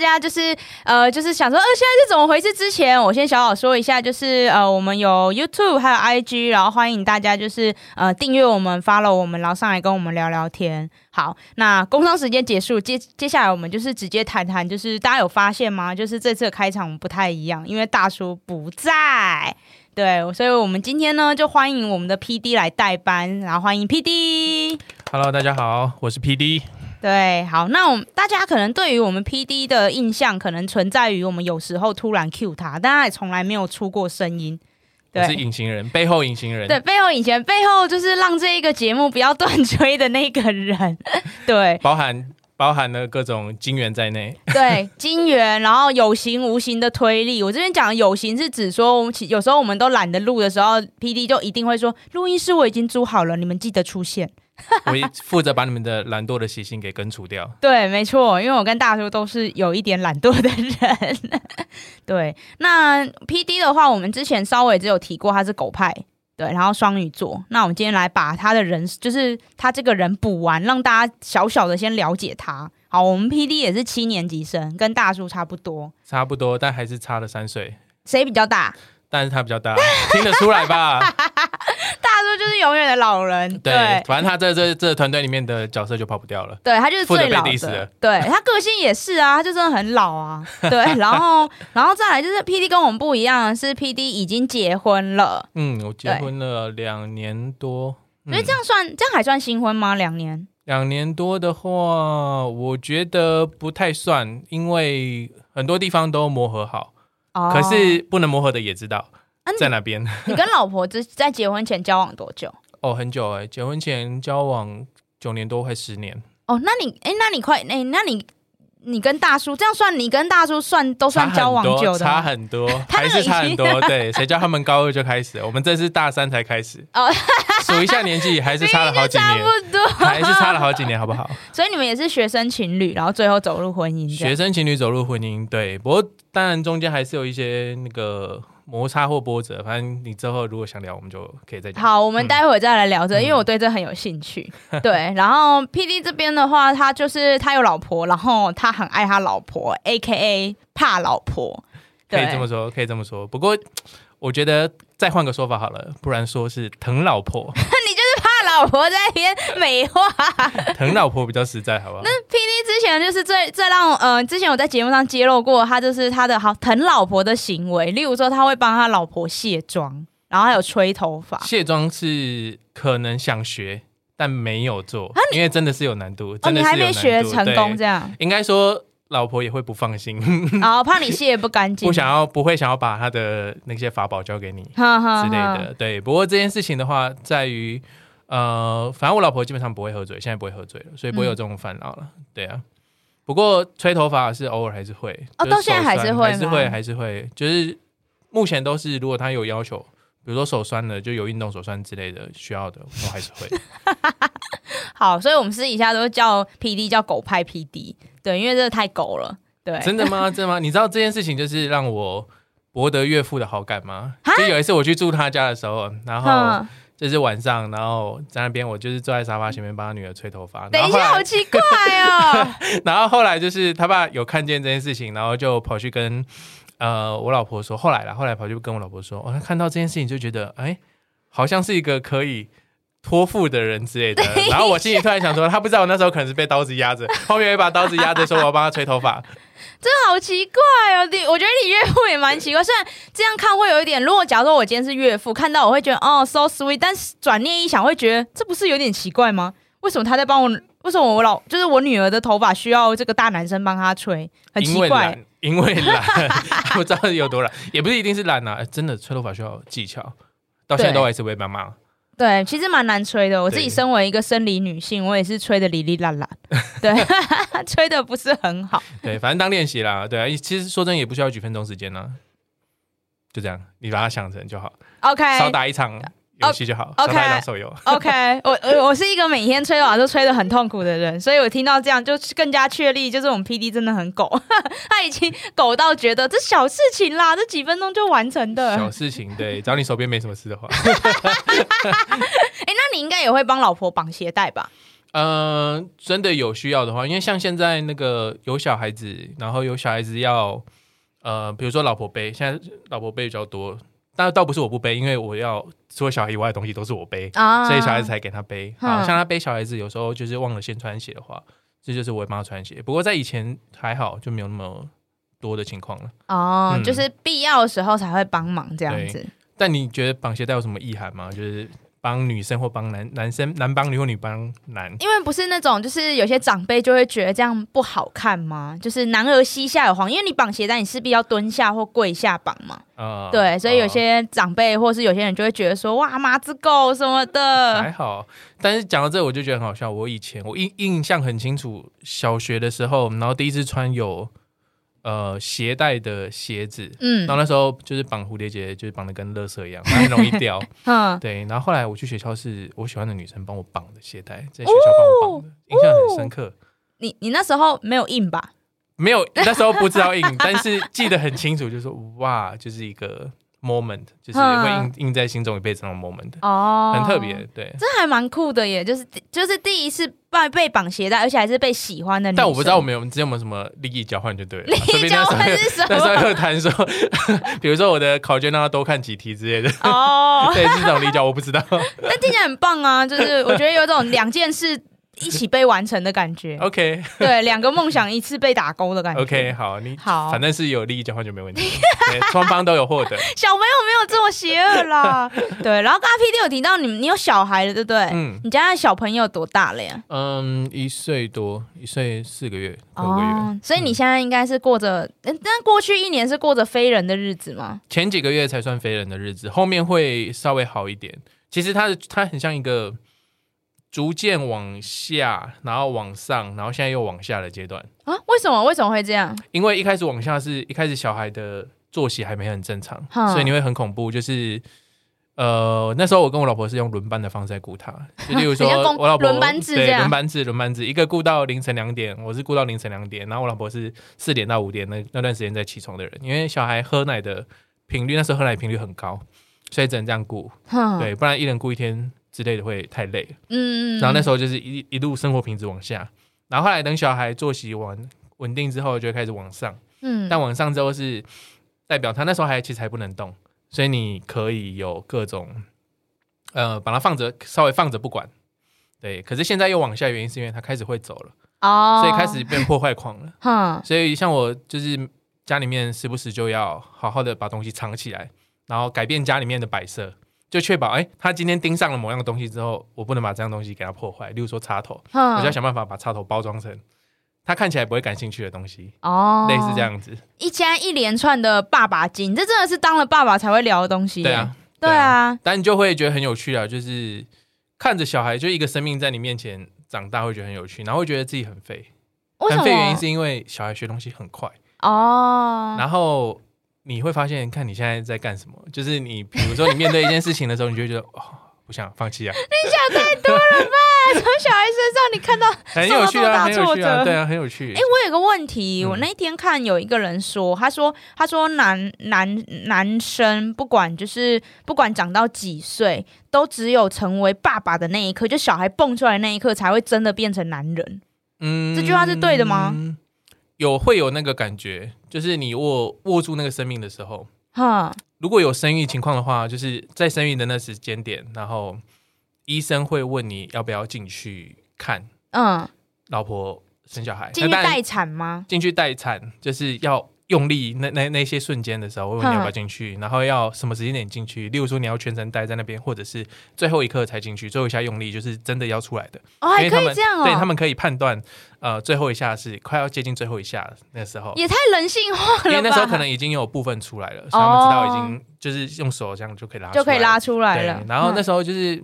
大家就是呃，就是想说，呃，现在是怎么回事？之前我先小小说一下，就是呃，我们有 YouTube 还有 IG，然后欢迎大家就是呃订阅我们，follow 我们，然后上来跟我们聊聊天。好，那工商时间结束，接接下来我们就是直接谈谈，就是大家有发现吗？就是这次的开场不太一样，因为大叔不在，对，所以我们今天呢就欢迎我们的 PD 来代班，然后欢迎 PD。Hello，大家好，我是 PD。对，好，那我们大家可能对于我们 PD 的印象，可能存在于我们有时候突然 cue 他，但他也从来没有出过声音。对，是隐形人，背后隐形人。对，背后隐形人，背后就是让这一个节目不要断 吹的那个人。对，包含包含了各种金源在内。对，金源，然后有形无形的推力。我这边讲的有形是指说，我们有时候我们都懒得录的时候，PD 就一定会说，录音室我已经租好了，你们记得出现。我负责把你们的懒惰的习性给根除掉。对，没错，因为我跟大叔都是有一点懒惰的人。对，那 PD 的话，我们之前稍微只有提过他是狗派，对，然后双鱼座。那我们今天来把他的人，就是他这个人补完，让大家小小的先了解他。好，我们 PD 也是七年级生，跟大叔差不多，差不多，但还是差了三岁。谁比较大？但是他比较大，听得出来吧？永远的老人，对，对反正他在这这个团队里面的角色就跑不掉了。对，他就是最老的，对，他个性也是啊，他就真的很老啊。对，然后然后再来就是 PD 跟我们不一样，是 PD 已经结婚了。嗯，我结婚了两年多，所以这样算这样还算新婚吗？两年？两年多的话，我觉得不太算，因为很多地方都磨合好。可是不能磨合的也知道在哪边。你跟老婆在在结婚前交往多久？哦，很久哎，结婚前交往九年多，快十年。哦，那你哎，那你快哎，那你你跟大叔这样算，你跟大叔算都算交往久的，差很多，还是差很多。对，谁叫他们高二就开始，我们这是大三才开始。哦，数一下年纪，还是差了好几年，差不多，还是差了好几年，好不好？所以你们也是学生情侣，然后最后走入婚姻。学生情侣走入婚姻，对，不过。当然，中间还是有一些那个摩擦或波折。反正你之后如果想聊，我们就可以再讲。好，我们待会再来聊这因为我对这很有兴趣。嗯、对，然后 PD 这边的话，他就是他有老婆，然后他很爱他老婆，AKA 怕老婆。可以这么说，可以这么说。不过我觉得再换个说法好了，不然说是疼老婆。老婆在那边美化，疼老婆比较实在，好不好？那 PD。之前就是最最让呃，之前我在节目上揭露过他就是他的好疼老婆的行为，例如说他会帮他老婆卸妆，然后还有吹头发。卸妆是可能想学，但没有做，因为真的是有难度。真的是有难度。哦，你还没学成功这样？应该说老婆也会不放心，然后怕你卸不干净，不想要不会想要把他的那些法宝交给你之类的。对，不过这件事情的话，在于。呃，反正我老婆基本上不会喝醉，现在不会喝醉了，所以不会有这种烦恼了。嗯、对啊，不过吹头发是偶尔还是会，哦，到现在还是会，还是会，还是会，就是目前都是，如果他有要求，比如说手酸的，就有运动手酸之类的需要的，我还是会。好，所以我们私底下都叫 PD 叫狗派 PD，对，因为这个太狗了。对，真的吗？真的吗？你知道这件事情就是让我博得岳父的好感吗？就有一次我去住他家的时候，然后。就是晚上，然后在那边，我就是坐在沙发前面帮他女儿吹头发。等一下，好奇怪哦。然后后来就是他爸有看见这件事情，然后就跑去跟呃我老婆说。后来啦，后来跑去跟我老婆说，哦，看到这件事情就觉得，哎，好像是一个可以托付的人之类的。然后我心里突然想说，他不知道我那时候可能是被刀子压着，后面有一把刀子压着，说我要帮他吹头发。真的好奇怪哦！你我觉得你岳父也蛮奇怪，虽然这样看会有一点。如果假如说我今天是岳父，看到我会觉得哦，so sweet。但是转念一想，会觉得这不是有点奇怪吗？为什么他在帮我？为什么我老就是我女儿的头发需要这个大男生帮她吹？很奇怪。因为懒，因为懒，不知道有多懒，也不是一定是懒啊。真的吹头发需要技巧，到现在都还是会被骂。对，其实蛮难吹的。我自己身为一个生理女性，我也是吹的哩哩啦啦，对，吹的不是很好。对，反正当练习啦。对啊，其实说真的也不需要几分钟时间呢，就这样，你把它想成就好。OK，少打一场游戏就好，哦、OK，当手游。OK，我我我是一个每天吹瓦都吹得很痛苦的人，所以我听到这样就更加确立，就是我们 PD 真的很狗，他已经狗到觉得这小事情啦，这几分钟就完成的小事情。对，只要你手边没什么事的话。哎、欸，那你应该也会帮老婆绑鞋带吧？嗯、呃，真的有需要的话，因为像现在那个有小孩子，然后有小孩子要呃，比如说老婆背，现在老婆背比较多，但倒不是我不背，因为我要除了小孩以外的东西都是我背，啊、所以小孩子才给他背。好、嗯、像他背小孩子，有时候就是忘了先穿鞋的话，这就是我会帮他穿鞋。不过在以前还好，就没有那么多的情况了。哦，嗯、就是必要的时候才会帮忙这样子。但你觉得绑鞋带有什么意涵吗？就是。帮女生或帮男男生，男帮女或女帮男，因为不是那种，就是有些长辈就会觉得这样不好看吗？就是男儿膝下有黄，因为你绑鞋带，你势必要蹲下或跪下绑嘛。啊、呃，对，所以有些长辈或是有些人就会觉得说，哇，马子狗什么的。还好，但是讲到这，我就觉得很好笑。我以前我印印象很清楚，小学的时候，然后第一次穿有。呃，鞋带的鞋子，嗯，然后那时候就是绑蝴蝶结，就是绑的跟垃圾一样，很容易掉。嗯，对。然后后来我去学校，是我喜欢的女生帮我绑的鞋带，在学校帮我绑的，哦、印象很深刻。你你那时候没有印吧？没有，那时候不知道印，但是记得很清楚，就是说哇，就是一个。Moment 就是会印印在心中一辈子那种 moment 哦，很特别，对，这还蛮酷的耶，就是就是第一次被被绑鞋带，而且还是被喜欢的。但我不知道我们有之前有没有什么利益交换就对了。利益交换是什么？那时候又谈说，比如说我的考卷让他多看几题之类的哦，对，是这种利益交换，我不知道。但听起来很棒啊，就是我觉得有种两件事。一起被完成的感觉，OK，对，两个梦想一次被打勾的感觉，OK，好，你好，反正是有利益交换就没问题，双方都有获得。小朋友没有这么邪恶啦，对。然后刚刚 PD 有提到你，你有小孩了，对不对？嗯，你家的小朋友多大了呀？嗯，一岁多，一岁四个月，五个月。哦，所以你现在应该是过着，但过去一年是过着非人的日子吗？前几个月才算非人的日子，后面会稍微好一点。其实它它很像一个。逐渐往下，然后往上，然后现在又往下的阶段啊？为什么？为什么会这样？因为一开始往下是一开始小孩的作息还没很正常，嗯、所以你会很恐怖。就是呃，那时候我跟我老婆是用轮班的方式在顾他，就例如 说我老婆轮班制，对，轮班制，轮班制，一个顾到凌晨两点，我是顾到凌晨两点，然后我老婆是四点到五点那那段时间在起床的人，因为小孩喝奶的频率那时候喝奶频率很高，所以只能这样顾，嗯、对，不然一人顾一天。之类的会太累，嗯，然后那时候就是一一路生活品质往下，然后后来等小孩作息完稳定之后，就会开始往上，嗯，但往上之后是代表他那时候还其实还不能动，所以你可以有各种，呃，把它放着，稍微放着不管，对，可是现在又往下，原因是因为他开始会走了，哦，所以开始变破坏狂了，哼，所以像我就是家里面时不时就要好好的把东西藏起来，然后改变家里面的摆设。就确保，哎、欸，他今天盯上了某样东西之后，我不能把这样东西给他破坏。例如说插头，嗯、我就要想办法把插头包装成他看起来不会感兴趣的东西。哦，类似这样子。一家一连串的爸爸经，这真的是当了爸爸才会聊的东西。对啊，对啊。但你就会觉得很有趣啊，就是看着小孩，就一个生命在你面前长大，会觉得很有趣，然后会觉得自己很废。很废原因是因为小孩学东西很快哦，然后。你会发现，看你现在在干什么，就是你，比如说你面对一件事情的时候，你就会觉得 哦，不想放弃啊。你想太多了吧？从小孩身上你看到很有趣啊，很有趣啊，对啊，很有趣。哎，我有个问题，我那天看有一个人说，他说，他说男男男生不管就是不管长到几岁，都只有成为爸爸的那一刻，就小孩蹦出来的那一刻，才会真的变成男人。嗯，这句话是对的吗？有会有那个感觉，就是你握握住那个生命的时候，哈，如果有生育情况的话，就是在生育的那时间点，然后医生会问你要不要进去看，嗯，老婆生小孩，进去待产吗？进去待产就是要。用力那那那些瞬间的时候，我问你要不要进去，然后要什么时间点进去？例如说你要全程待在那边，或者是最后一刻才进去，最后一下用力就是真的要出来的。哦，还可以这样哦。对，他们可以判断，呃，最后一下是快要接近最后一下那时候。也太人性化了吧。因为那时候可能已经有部分出来了，所以他们知道已经就是用手这样就可以拉，就可以拉出来了。然后那时候就是，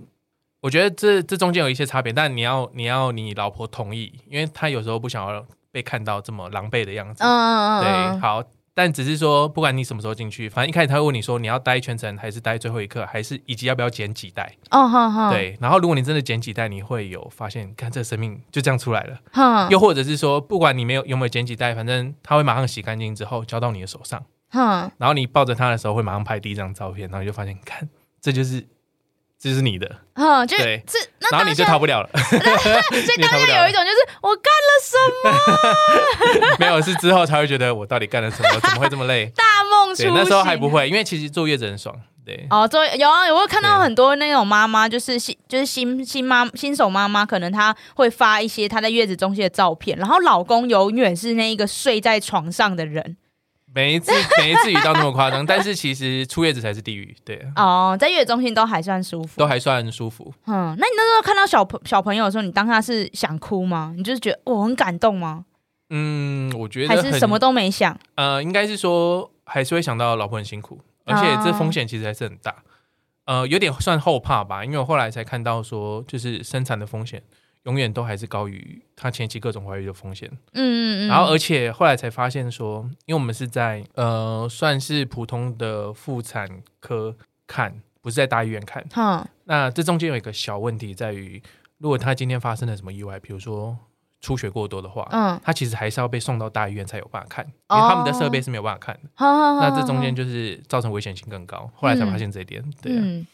我觉得这这中间有一些差别，但你要你要你老婆同意，因为她有时候不想要被看到这么狼狈的样子。嗯嗯嗯。对，好。但只是说，不管你什么时候进去，反正一开始他会问你说，你要待全程，还是待最后一刻，还是以及要不要捡几袋？哦，好好，对。然后如果你真的捡几袋，你会有发现，看这个生命就这样出来了。哼，又或者是说，不管你没有有没有捡几袋，反正他会马上洗干净之后交到你的手上。哼，然后你抱着他的时候，会马上拍第一张照片，然后你就发现，看，这就是。这是你的，嗯，就对，是，然后你就逃不了了。所以当下有一种就是我干了什么？没有，是之后才会觉得我到底干了什么？怎么会这么累？大梦初醒。那时候还不会，因为其实坐月子很爽。对，哦，坐有啊，有会看到很多那种妈妈，就是新就是新新妈新手妈妈，可能她会发一些她在月子中心的照片，然后老公永远是那一个睡在床上的人。没至没至于到那么夸张，但是其实出月子才是地狱，对。哦，在月子中心都还算舒服，都还算舒服。嗯，那你那时候看到小朋小朋友的时候，你当下是想哭吗？你就是觉得我很感动吗？嗯，我觉得还是什么都没想。呃，应该是说还是会想到老婆很辛苦，而且这风险其实还是很大。哦、呃，有点算后怕吧，因为我后来才看到说，就是生产的风险。永远都还是高于他前期各种怀孕的风险。嗯嗯嗯。然后，而且后来才发现说，因为我们是在呃，算是普通的妇产科看，不是在大医院看。嗯。那这中间有一个小问题在于，如果他今天发生了什么意外，比如说出血过多的话，嗯，他其实还是要被送到大医院才有办法看，因为他们的设备是没有办法看的。哦。那这中间就是造成危险性更高。后来才发现这一点。对啊。嗯。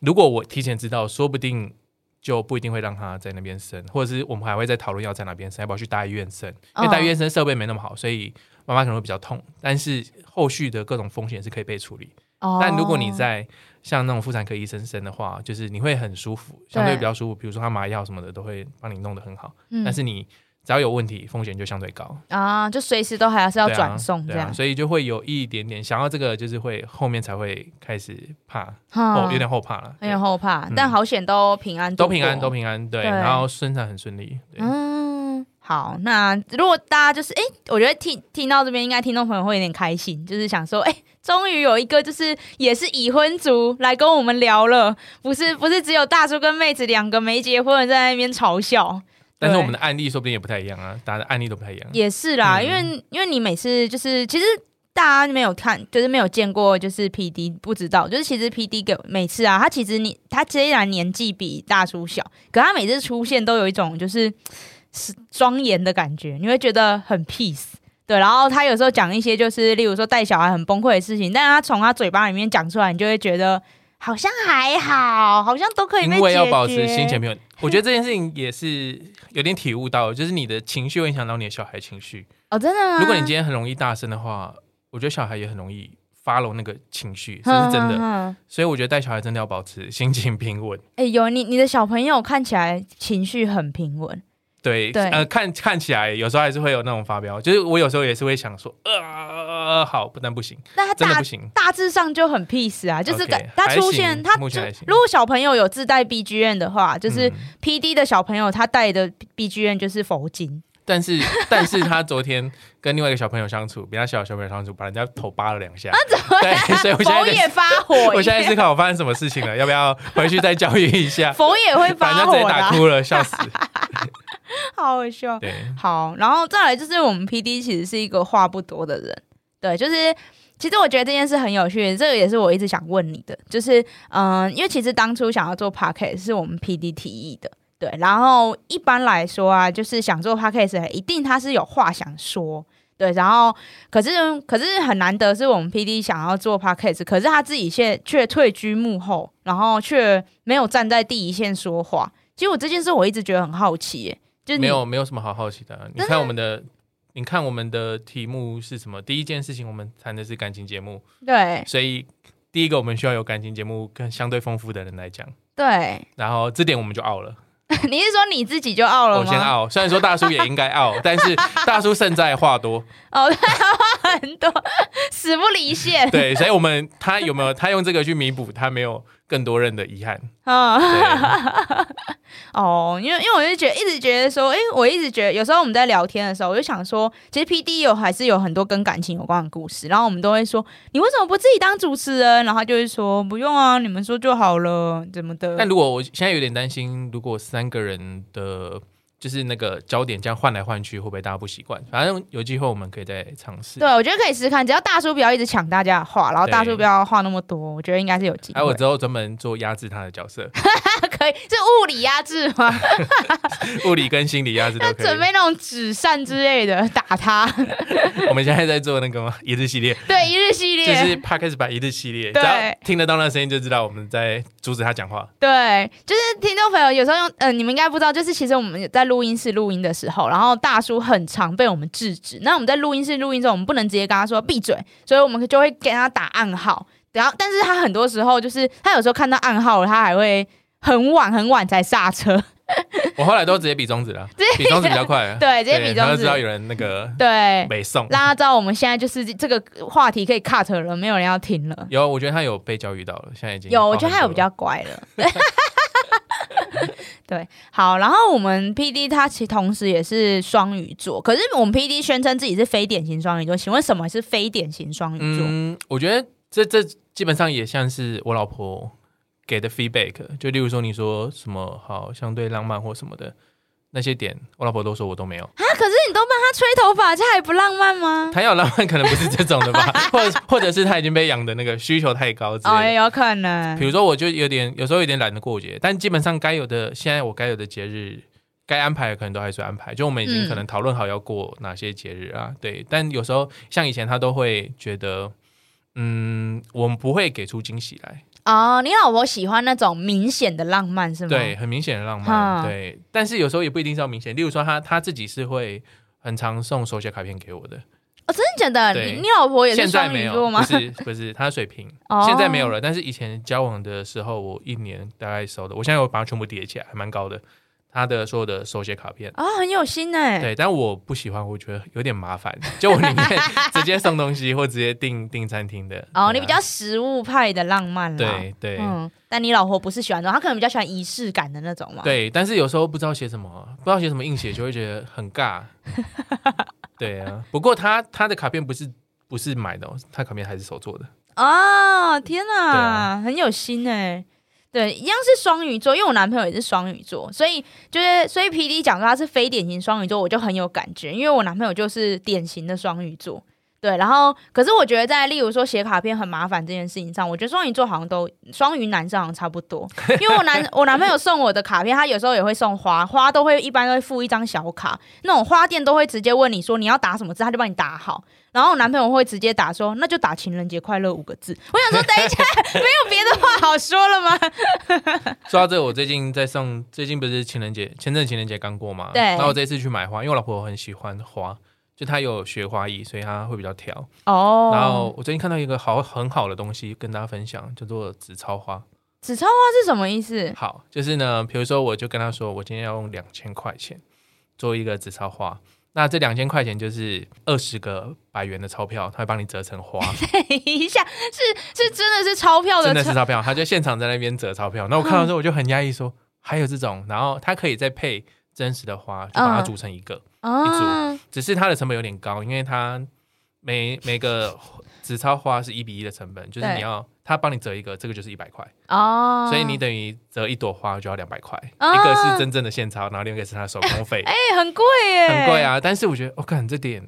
如果我提前知道，说不定。就不一定会让他在那边生，或者是我们还会再讨论要在哪边生，要不要去大医院生？因为大医院生设备没那么好，所以妈妈可能会比较痛。但是后续的各种风险是可以被处理。哦、但如果你在像那种妇产科医生生的话，就是你会很舒服，相对比较舒服。比如说他麻药什么的都会帮你弄得很好，嗯、但是你。只要有问题，风险就相对高。啊，就随时都还是要转送这样，所以就会有一点点想要这个，就是会后面才会开始怕，哦，有点后怕了，有点后怕，但好险都平安，都平安，都平安，对，然后生产很顺利，嗯，好，那如果大家就是哎，我觉得听听到这边，应该听众朋友会有点开心，就是想说，哎，终于有一个就是也是已婚族来跟我们聊了，不是不是只有大叔跟妹子两个没结婚在那边嘲笑。但是我们的案例说不定也不太一样啊，大家的案例都不太一样。也是啦，嗯、因为因为你每次就是其实大家没有看，就是没有见过，就是 PD 不知道，就是其实 PD 给每次啊，他其实你他虽然年纪比大叔小，可他每次出现都有一种就是是庄严的感觉，你会觉得很 peace。对，然后他有时候讲一些就是例如说带小孩很崩溃的事情，但是他从他嘴巴里面讲出来，你就会觉得。好像还好，好像都可以。因为要保持心情平稳，我觉得这件事情也是有点体悟到，就是你的情绪会影响到你的小孩情绪。哦，真的？如果你今天很容易大声的话，我觉得小孩也很容易 follow 那个情绪，这是真的。呵呵，所以我觉得带小孩真的要保持心情平稳。哎，有你，你的小朋友看起来情绪很平稳。对，对呃，看看起来有时候还是会有那种发飙，就是我有时候也是会想说，呃，好，不但不行，那他大真的不行，大致上就很 peace 啊，就是他出现，他如果小朋友有自带 BGM 的话，就是 PD 的小朋友他带的 BGM 就是佛经。但是，但是他昨天跟另外一个小朋友相处，比他小的小朋友相处，把人家头扒了两下。那，怎么？对，所以我现在佛也发火。我现在思考我发生什么事情了，要不要回去再教育一下？佛也会发火，把人家直接打哭了，笑死。好好笑。对，好，然后再来就是我们 PD 其实是一个话不多的人。对，就是其实我觉得这件事很有趣，这个也是我一直想问你的，就是嗯、呃，因为其实当初想要做 Podcast 是我们 PD 提议的。对，然后一般来说啊，就是想做 podcast，一定他是有话想说。对，然后可是可是很难得是我们 PD 想要做 podcast，可是他自己却却退居幕后，然后却没有站在第一线说话。其实我这件事我一直觉得很好奇，耶，就没有没有什么好好奇的啊。你看我们的，你看我们的题目是什么？第一件事情我们谈的是感情节目，对，所以第一个我们需要有感情节目更相对丰富的人来讲，对，然后这点我们就傲了。你是说你自己就傲了吗？我先傲，虽然说大叔也应该傲，但是大叔胜在话多。哦，他，话很多，死不离线。对，所以我们他有没有他用这个去弥补他没有更多人的遗憾？啊，哦，因为因为我就觉得一直觉得说，哎，我一直觉得有时候我们在聊天的时候，我就想说，其实 PD 有还是有很多跟感情有关的故事，然后我们都会说，你为什么不自己当主持人？然后他就会说，不用啊，你们说就好了，怎么的？但如果我现在有点担心，如果三个人的就是那个焦点这样换来换去，会不会大家不习惯？反正有机会我们可以再尝试。对，我觉得可以试试看，只要大叔不要一直抢大家的话，然后大叔不要话那么多，我觉得应该是有机会。还有我之后专门做压制他的角色，可以是物理压制吗？物理跟心理压制都可以。准备那种纸扇之类的打他。我们现在在做那个吗？一日系列，对，一日系列，就是 Podcast 版一日系列，只要听得到那声音就知道我们在阻止他讲话。对，就是听众朋友有时候用，嗯、呃，你们应该不知道，就是其实我们在录音室录音的时候，然后大叔很常被我们制止。那我们在录音室录音之后，我们不能直接跟他说闭嘴，所以我们就会给他打暗号。然后，但是他很多时候就是他有时候看到暗号，他还会很晚很晚才刹车。我后来都直接比中指了，比中指比较快。对，直接比中指，知道有人那个对北送，让他知道我们现在就是这个话题可以 cut 了，没有人要听了。有，我觉得他有被教育到了，现在已经有，我觉得他有比较乖了。对，好，然后我们 PD 他其同时也是双鱼座，可是我们 PD 宣称自己是非典型双鱼座，请问什么是非典型双鱼座？嗯，我觉得这这基本上也像是我老婆给的 feedback，就例如说你说什么好相对浪漫或什么的。那些点，我老婆都说我都没有啊。可是你都帮他吹头发，这还不浪漫吗？他要浪漫，可能不是这种的吧，或者或者是他已经被养的那个需求太高之类的。哦，也有可能。比如说，我就有点有时候有点懒得过节，但基本上该有的，现在我该有的节日，该安排的可能都还是安排。就我们已经可能讨论好要过哪些节日啊，嗯、对。但有时候像以前，他都会觉得，嗯，我们不会给出惊喜来。哦，你老婆喜欢那种明显的浪漫是吗？对，很明显的浪漫。嗯、对，但是有时候也不一定是要明显。例如说他，他他自己是会很常送手写卡片给我的。哦，真的假的？你你老婆也是双鱼座吗？不是不是，他水平，哦、现在没有了。但是以前交往的时候，我一年大概收的，我现在我把它全部叠起来，还蛮高的。他的所有的手写卡片啊、哦，很有心哎。对，但我不喜欢，我觉得有点麻烦。就我宁愿直接送东西，或直接订订餐厅的。哦，啊、你比较实物派的浪漫啦。对对。嗯，但你老婆不是喜欢这种，她可能比较喜欢仪式感的那种嘛。对，但是有时候不知道写什么，不知道写什么硬写，就会觉得很尬。对啊，不过他他的卡片不是不是买的，他卡片还是手做的。哦，天哪，啊、很有心哎。对，一样是双鱼座，因为我男朋友也是双鱼座，所以就是所以 PD 讲说他是非典型双鱼座，我就很有感觉，因为我男朋友就是典型的双鱼座。对，然后可是我觉得在例如说写卡片很麻烦这件事情上，我觉得双鱼座好像都双鱼男生好像差不多，因为我男 我男朋友送我的卡片，他有时候也会送花，花都会一般都会附一张小卡，那种花店都会直接问你说你要打什么字，他就帮你打好。然后我男朋友会直接打说，那就打情人节快乐五个字。我想说，等一下，没有别的话好说了吗？说到这个，我最近在送，最近不是情人节，前阵情人节刚过嘛。对。然后我这次去买花，因为我老婆很喜欢花，就她有学花艺，所以她会比较挑。哦。然后我最近看到一个好很好的东西，跟大家分享，叫做纸钞花。纸钞花是什么意思？好，就是呢，比如说，我就跟她说，我今天要用两千块钱做一个纸钞花。那这两千块钱就是二十个百元的钞票，他会帮你折成花。等一下，是是真的是钞票的，真的是钞票，他就现场在那边折钞票。那我看到之后我就很压抑，说还有这种，然后他可以再配真实的花，就把它组成一个、嗯、一组，只是它的成本有点高，因为它每每个纸钞花是一比一的成本，就是你要。他帮你折一个，这个就是一百块。哦，所以你等于折一朵花就要两百块，哦、一个是真正的现钞，然后另一个是他的手工费，哎、欸，很贵耶，很贵啊！但是我觉得，我、哦、看这点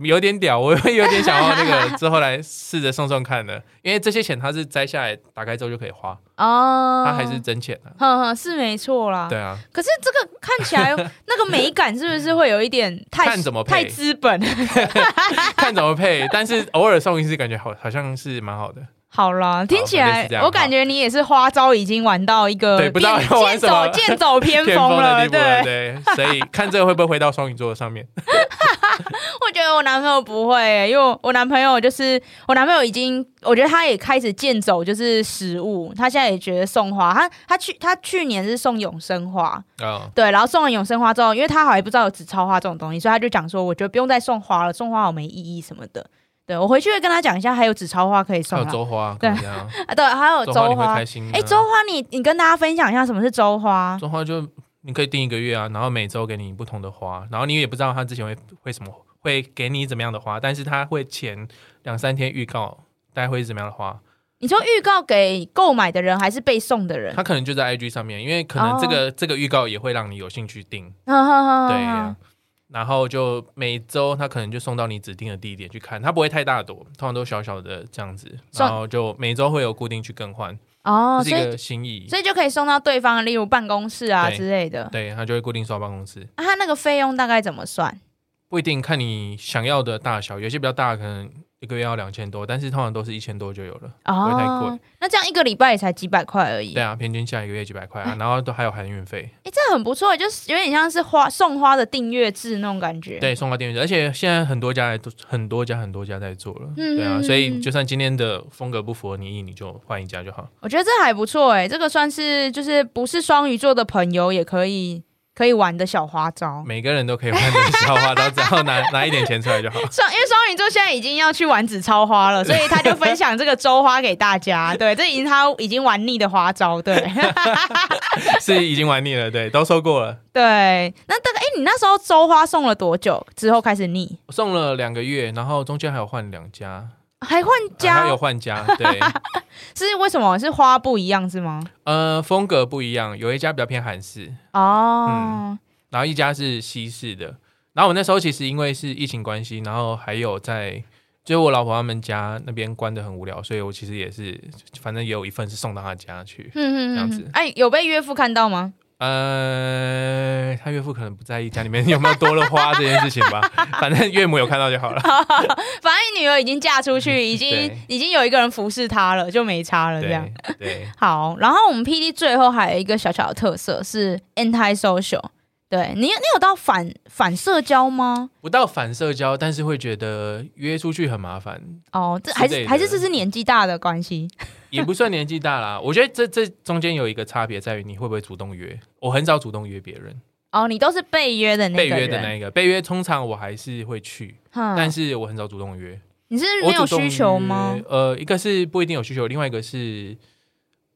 有点屌，我会有点想要那个之后来试着送送看的，因为这些钱它是摘下来打开之后就可以花哦，它还是真钱的、啊，哼哼，是没错啦，对啊。可是这个看起来 那个美感是不是会有一点太 看怎么配。太资本？看怎么配，但是偶尔送一次感觉好好像是蛮好的。好了，听起来我感觉你也是花招已经玩到一个对，不知道要玩什么，剑走偏 锋了，对。对，所以看这个会不会回到双鱼座上面？我觉得我男朋友不会、欸，因为我男朋友就是我男朋友已经，我觉得他也开始剑走就是食物，他现在也觉得送花，他他去他去年是送永生花，哦、对，然后送了永生花之后，因为他好像不知道有纸钞花这种东西，所以他就讲说，我觉得不用再送花了，送花好没意义什么的。对，我回去会跟他讲一下，还有纸钞花可以送。还有周花，对啊，对，还有 周花。哎，周花，你你跟大家分享一下什么是周花？周花就你可以订一个月啊，然后每周给你不同的花，然后你也不知道他之前会会什么会给你怎么样的花，但是他会前两三天预告大概会是怎么样的花，你说预告给购买的人还是被送的人？他可能就在 IG 上面，因为可能这个、哦、这个预告也会让你有兴趣订。对、啊，然后就每周他可能就送到你指定的地点去看，他不会太大朵，通常都小小的这样子，然后就每周会有固定去更换。哦，是一个心意，所以就可以送到对方，例如办公室啊之类的。对，他就会固定送到办公室。啊，他那个费用大概怎么算？不一定，看你想要的大小，有些比较大可能。一个月要两千多，但是通常都是一千多就有了，哦、不会太贵。那这样一个礼拜也才几百块而已。对啊，平均下一个月几百块啊，然后都还有含运费。哎，这很不错，就是有点像是花送花的订阅制那种感觉。对，送花订阅制，而且现在很多家都很多家很多家在做了。嗯，对啊，所以就算今天的风格不符合你意，你就换一家就好。我觉得这还不错哎，这个算是就是不是双鱼座的朋友也可以。可以玩的小花招，每个人都可以玩的小花招，只要拿 拿一点钱出来就好。双因为双鱼座现在已经要去玩纸钞花了，所以他就分享这个周花给大家。对，这已经他已经玩腻的花招，对，是已经玩腻了，对，都收过了。对，那大概哎，你那时候周花送了多久之后开始腻？送了两个月，然后中间还有换两家。还换家？还有换家，对，是为什么？是花不一样是吗？呃，风格不一样，有一家比较偏韩式哦，嗯，然后一家是西式的。然后我那时候其实因为是疫情关系，然后还有在，就我老婆他们家那边关的很无聊，所以我其实也是，反正也有一份是送到他家去，嗯嗯，这样子。哎，有被岳父看到吗？呃，他岳父可能不在意家里面有没有多了花这件事情吧，反正岳母有看到就好了。反正你女儿已经嫁出去，已经已经有一个人服侍她了，就没差了这样。对，对 好。然后我们 PD 最后还有一个小小的特色是 anti social。对你，你有到反反社交吗？不到反社交，但是会觉得约出去很麻烦。哦，这还是还是这是年纪大的关系。也不算年纪大啦，我觉得这这中间有一个差别在于你会不会主动约。我很少主动约别人。哦，你都是被约的那个。被约的那一个，被约通常我还是会去，嗯、但是我很少主动约。你是没有需求吗？呃，一个是不一定有需求，另外一个是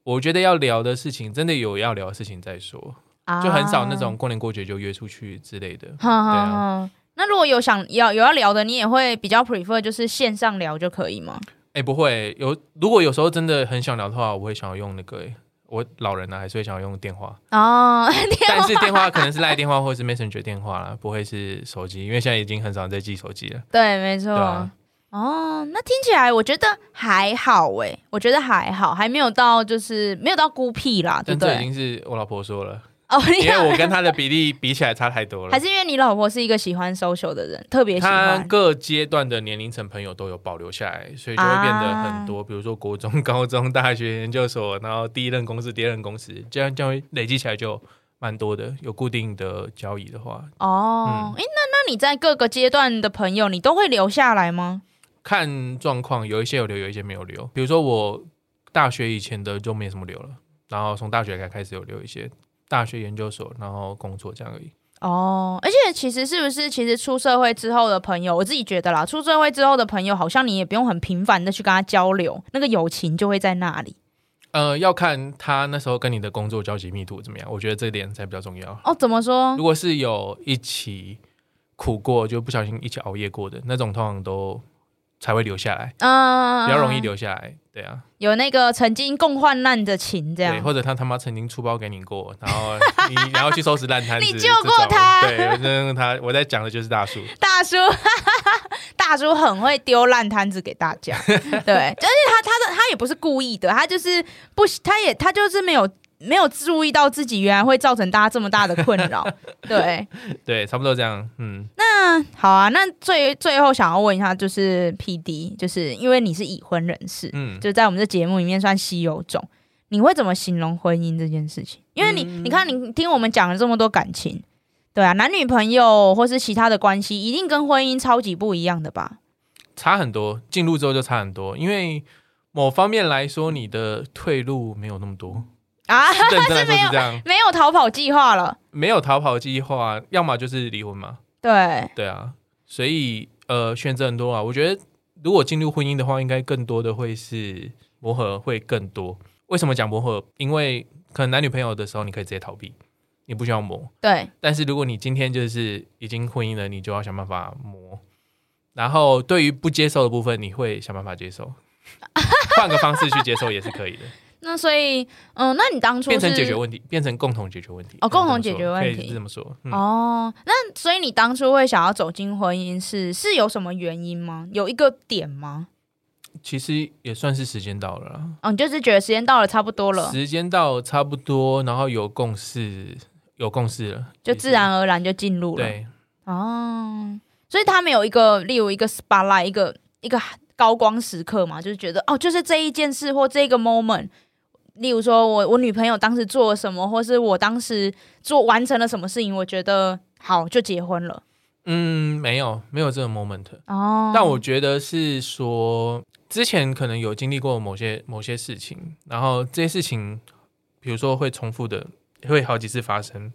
我觉得要聊的事情，真的有要聊的事情再说，啊、就很少那种过年过节就约出去之类的。哈哈哈哈，那如果有想要有要聊的，你也会比较 prefer 就是线上聊就可以吗？哎、欸，不会有。如果有时候真的很想聊的话，我会想要用那个、欸。我老人呢、啊，还是会想要用电话哦。但是电话可能是赖电话或者是 Messenger 电话啦，不会是手机，因为现在已经很少人在寄手机了。对，没错。啊、哦，那听起来我觉得还好哎，我觉得还好，还没有到就是没有到孤僻啦，对不对？这已经是我老婆说了。哦，因为我跟他的比例比起来差太多了，还是因为你老婆是一个喜欢 social 的人，特别喜欢。他各阶段的年龄层朋友都有保留下来，所以就会变得很多，啊、比如说国中、高中、大学、研究所，然后第一任公司、第二任公司，这样这样累积起来就蛮多的。有固定的交易的话，哦，哎、嗯，那那你在各个阶段的朋友，你都会留下来吗？看状况，有一些有留，有一些没有留。比如说我大学以前的就没什么留了，然后从大学才开始有留一些。大学研究所，然后工作这样而已。哦，而且其实是不是，其实出社会之后的朋友，我自己觉得啦，出社会之后的朋友，好像你也不用很频繁的去跟他交流，那个友情就会在那里。呃，要看他那时候跟你的工作交集密度怎么样，我觉得这点才比较重要。哦，怎么说？如果是有一起苦过，就不小心一起熬夜过的那种，通常都才会留下来，嗯，比较容易留下来。对啊，有那个曾经共患难的情，这样。对，或者他他妈曾经出包给你过，然后你 然后去收拾烂摊子，你救过他，对，那他我在讲的就是大叔，大叔，大叔很会丢烂摊子给大家，对，而且他他的他也不是故意的，他就是不，他也他就是没有。没有注意到自己原来会造成大家这么大的困扰，对对，差不多这样，嗯。那好啊，那最最后想要问一下，就是 PD，就是因为你是已婚人士，嗯，就在我们这节目里面算稀有种，你会怎么形容婚姻这件事情？因为你，嗯、你看，你听我们讲了这么多感情，对啊，男女朋友或是其他的关系，一定跟婚姻超级不一样的吧？差很多，进入之后就差很多，因为某方面来说，你的退路没有那么多。啊，是没有没有逃跑计划了，没有逃跑计划，要么就是离婚嘛。对对啊，所以呃，选择很多啊。我觉得如果进入婚姻的话，应该更多的会是磨合会更多。为什么讲磨合？因为可能男女朋友的时候，你可以直接逃避，你不需要磨。对。但是如果你今天就是已经婚姻了，你就要想办法磨。然后对于不接受的部分，你会想办法接受。换个方式去接受也是可以的。那所以，嗯，那你当初变成解决问题，变成共同解决问题哦，共同解决问题，可以这么说。嗯、哦，那所以你当初会想要走进婚姻是是有什么原因吗？有一个点吗？其实也算是时间到了嗯。哦，你就是觉得时间到了差不多了，时间到差不多，然后有共识，有共识了，就自然而然就进入了。对，哦，所以他们有一个，例如一个 spotlight，一个一个高光时刻嘛，就是觉得哦，就是这一件事或这个 moment。例如说我我女朋友当时做了什么，或是我当时做完成了什么事情，我觉得好就结婚了。嗯，没有没有这个 moment 哦。但我觉得是说之前可能有经历过某些某些事情，然后这些事情，比如说会重复的，会好几次发生。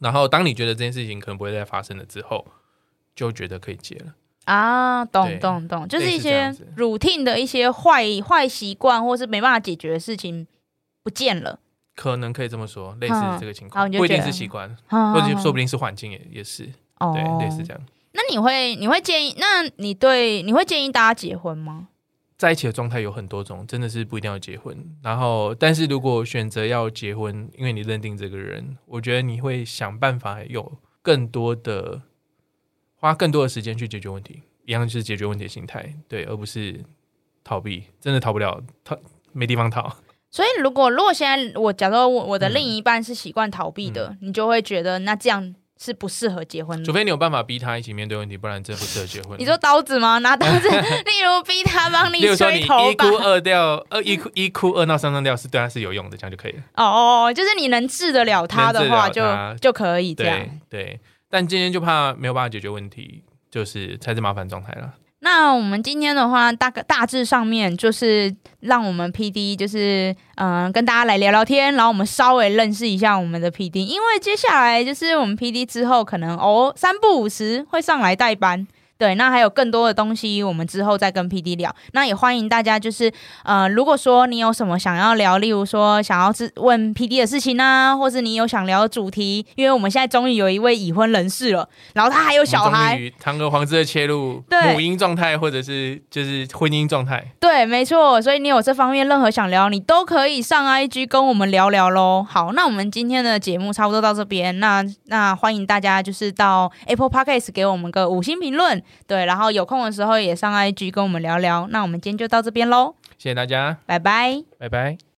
然后当你觉得这件事情可能不会再发生了之后，就觉得可以结了。啊，懂懂懂，就是一些 routine 的一些坏坏习惯，或是没办法解决的事情不见了，可能可以这么说，类似这个情况，不一定是习惯，或者说不定是环境也也是，哦、对，类似这样。那你会你会建议？那你对你会建议大家结婚吗？在一起的状态有很多种，真的是不一定要结婚。然后，但是如果选择要结婚，因为你认定这个人，我觉得你会想办法有更多的。花更多的时间去解决问题，一样就是解决问题的心态，对，而不是逃避。真的逃不了，逃没地方逃。所以，如果如果现在我假如我我的另一半是习惯逃避的，嗯、你就会觉得那这样是不适合结婚的。除非你有办法逼他一起面对问题，不然真不适合结婚。你说刀子吗？拿刀子，例如逼他帮你吹头发。一哭二掉，二一哭一哭二闹三上吊是对他是有用的，这样就可以了。哦，就是你能治得了他的话就，就就可以这样。对。但今天就怕没有办法解决问题，就是才是麻烦状态了。那我们今天的话，大概大致上面就是让我们 PD 就是嗯、跟大家来聊聊天，然后我们稍微认识一下我们的 PD，因为接下来就是我们 PD 之后可能哦三不五时会上来代班。对，那还有更多的东西，我们之后再跟 PD 聊。那也欢迎大家，就是呃，如果说你有什么想要聊，例如说想要问 PD 的事情啊，或是你有想聊的主题，因为我们现在终于有一位已婚人士了，然后他还有小孩，堂而皇之的切入对母婴状态，或者是就是婚姻状态。对，没错。所以你有这方面任何想聊，你都可以上 IG 跟我们聊聊喽。好，那我们今天的节目差不多到这边，那那欢迎大家就是到 Apple Podcast 给我们个五星评论。对，然后有空的时候也上 IG 跟我们聊聊。那我们今天就到这边喽，谢谢大家，拜拜，拜拜。